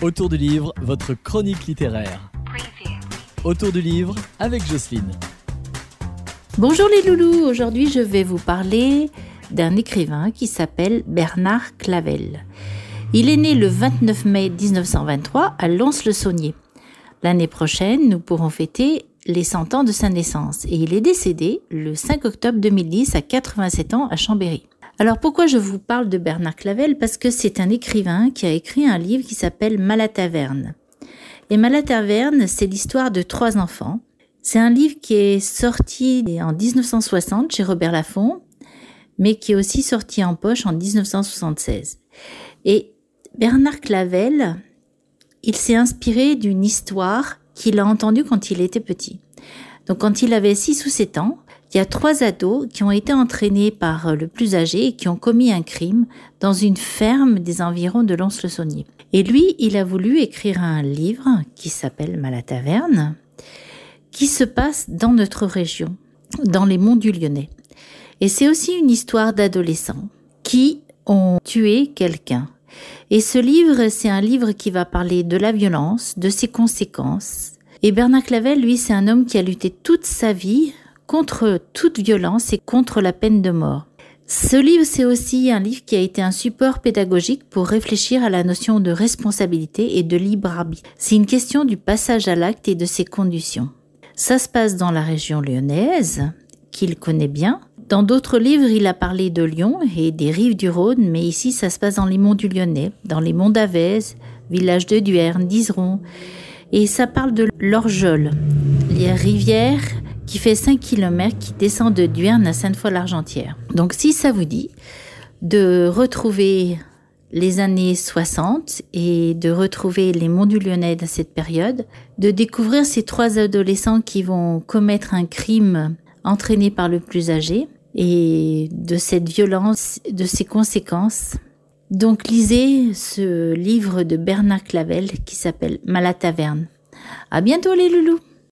Autour du livre, votre chronique littéraire. Autour du livre avec Jocelyne. Bonjour les loulous, aujourd'hui je vais vous parler d'un écrivain qui s'appelle Bernard Clavel. Il est né le 29 mai 1923 à Lons-le-Saunier. L'année prochaine, nous pourrons fêter les 100 ans de sa naissance et il est décédé le 5 octobre 2010 à 87 ans à Chambéry. Alors pourquoi je vous parle de Bernard Clavel? Parce que c'est un écrivain qui a écrit un livre qui s'appelle Malataverne. Et Malataverne, c'est l'histoire de trois enfants. C'est un livre qui est sorti en 1960 chez Robert Laffont, mais qui est aussi sorti en poche en 1976. Et Bernard Clavel, il s'est inspiré d'une histoire qu'il a entendue quand il était petit. Donc quand il avait 6 ou 7 ans, il y a trois ados qui ont été entraînés par le plus âgé et qui ont commis un crime dans une ferme des environs de Lons-le-Saunier. Et lui, il a voulu écrire un livre qui s'appelle Malataverne, qui se passe dans notre région, dans les monts du Lyonnais. Et c'est aussi une histoire d'adolescents qui ont tué quelqu'un. Et ce livre, c'est un livre qui va parler de la violence, de ses conséquences. Et Bernard Clavel, lui, c'est un homme qui a lutté toute sa vie contre toute violence et contre la peine de mort. Ce livre, c'est aussi un livre qui a été un support pédagogique pour réfléchir à la notion de responsabilité et de libre arbitre. C'est une question du passage à l'acte et de ses conditions. Ça se passe dans la région lyonnaise, qu'il connaît bien. Dans d'autres livres, il a parlé de Lyon et des rives du Rhône, mais ici, ça se passe dans les monts du Lyonnais, dans les monts d'Avez, village de Duerne, d'Iseron. Et ça parle de l'Orgeol, les rivières qui fait 5 km, qui descend de Duerne à Sainte-Foy-l'Argentière. Donc si ça vous dit de retrouver les années 60 et de retrouver les monts du Lyonnais à cette période, de découvrir ces trois adolescents qui vont commettre un crime entraîné par le plus âgé et de cette violence, de ses conséquences. Donc lisez ce livre de Bernard Clavel qui s'appelle Malataverne. À bientôt les loulous!